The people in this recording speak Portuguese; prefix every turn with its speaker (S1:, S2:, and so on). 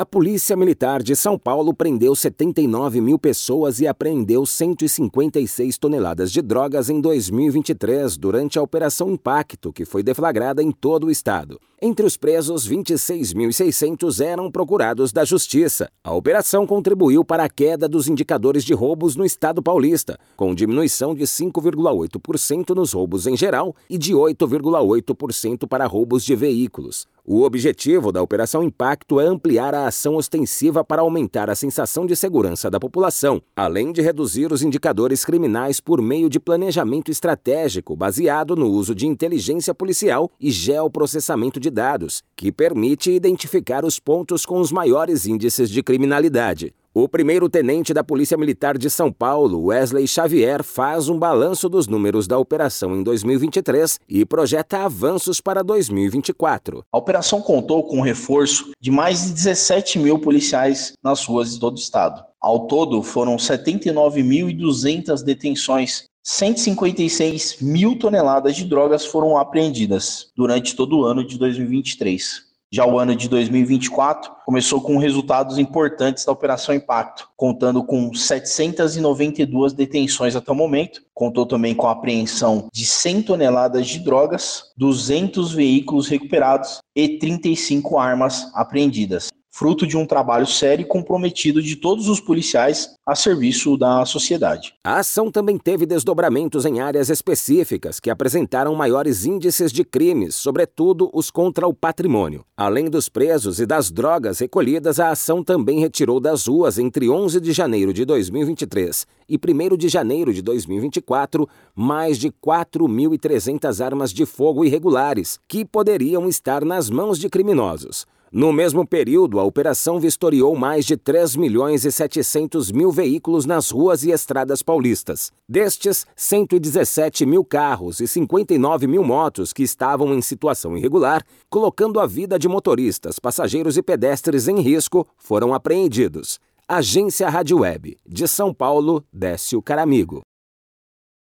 S1: A Polícia Militar de São Paulo prendeu 79 mil pessoas e apreendeu 156 toneladas de drogas em 2023 durante a Operação Impacto, que foi deflagrada em todo o estado. Entre os presos, 26.600 eram procurados da Justiça. A operação contribuiu para a queda dos indicadores de roubos no estado paulista, com diminuição de 5,8% nos roubos em geral e de 8,8% para roubos de veículos. O objetivo da Operação Impacto é ampliar a ação ostensiva para aumentar a sensação de segurança da população, além de reduzir os indicadores criminais por meio de planejamento estratégico baseado no uso de inteligência policial e geoprocessamento de dados, que permite identificar os pontos com os maiores índices de criminalidade. O primeiro-tenente da Polícia Militar de São Paulo, Wesley Xavier, faz um balanço dos números da operação em 2023 e projeta avanços para 2024.
S2: A operação contou com um reforço de mais de 17 mil policiais nas ruas de todo o estado. Ao todo, foram 79.200 detenções 156 mil toneladas de drogas foram apreendidas durante todo o ano de 2023. Já o ano de 2024 começou com resultados importantes da Operação Impacto, contando com 792 detenções até o momento. Contou também com a apreensão de 100 toneladas de drogas, 200 veículos recuperados e 35 armas apreendidas fruto de um trabalho sério e comprometido de todos os policiais a serviço da sociedade.
S1: A ação também teve desdobramentos em áreas específicas que apresentaram maiores índices de crimes, sobretudo os contra o patrimônio. Além dos presos e das drogas recolhidas, a ação também retirou das ruas entre 11 de janeiro de 2023 e 1 de janeiro de 2024 mais de 4.300 armas de fogo irregulares que poderiam estar nas mãos de criminosos. No mesmo período, a operação vistoriou mais de 3 milhões e 700 mil veículos nas ruas e estradas paulistas. Destes, 117 mil carros e 59 mil motos que estavam em situação irregular, colocando a vida de motoristas, passageiros e pedestres em risco, foram apreendidos. Agência Rádio Web, de São Paulo, Décio Caramigo.